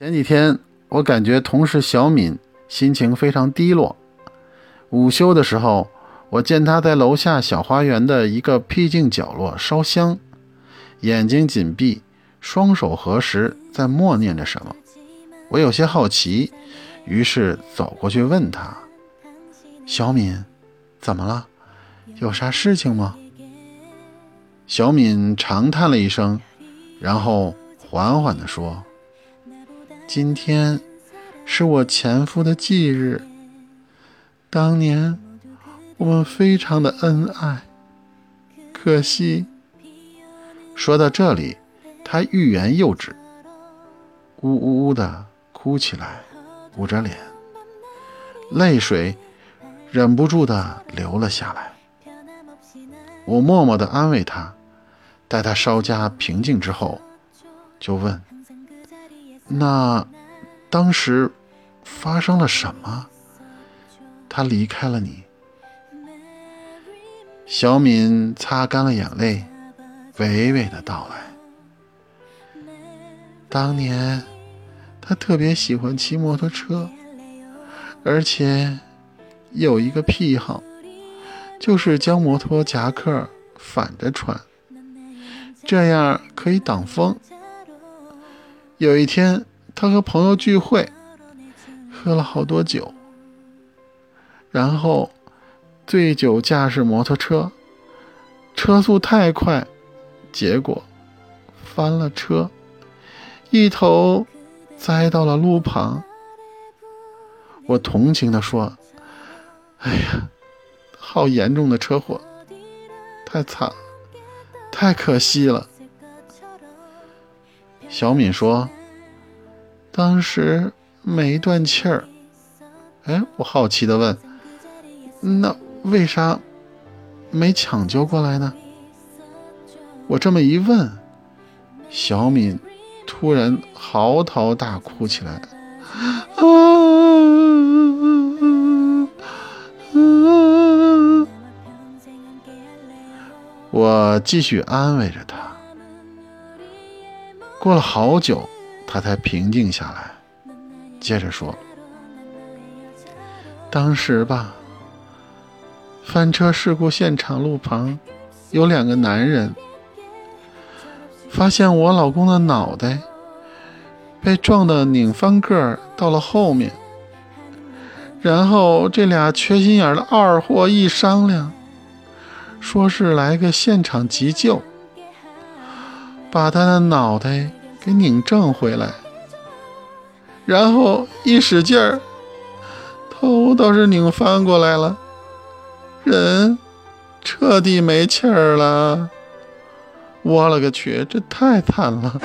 前几天，我感觉同事小敏心情非常低落。午休的时候，我见她在楼下小花园的一个僻静角落烧香，眼睛紧闭，双手合十，在默念着什么。我有些好奇，于是走过去问她：“小敏，怎么了？有啥事情吗？”小敏长叹了一声，然后缓缓地说。今天是我前夫的忌日。当年我们非常的恩爱，可惜。说到这里，他欲言又止，呜呜呜的哭起来，捂着脸，泪水忍不住的流了下来。我默默的安慰他，待他稍加平静之后，就问。那当时发生了什么？他离开了你。小敏擦干了眼泪，娓娓的道来：当年他特别喜欢骑摩托车，而且有一个癖好，就是将摩托夹克反着穿，这样可以挡风。有一天，他和朋友聚会，喝了好多酒，然后醉酒驾驶摩托车，车速太快，结果翻了车，一头栽到了路旁。我同情的说：“哎呀，好严重的车祸，太惨，太可惜了。”小敏说：“当时没断气儿。”哎，我好奇的问：“那为啥没抢救过来呢？”我这么一问，小敏突然嚎啕大哭起来。啊！我继续安慰着她。过了好久，他才平静下来，接着说：“当时吧，翻车事故现场路旁有两个男人，发现我老公的脑袋被撞得拧翻个儿到了后面，然后这俩缺心眼的二货一商量，说是来个现场急救。”把他的脑袋给拧正回来，然后一使劲儿，头倒是拧翻过来了，人彻底没气儿了。我勒个去，这太惨了！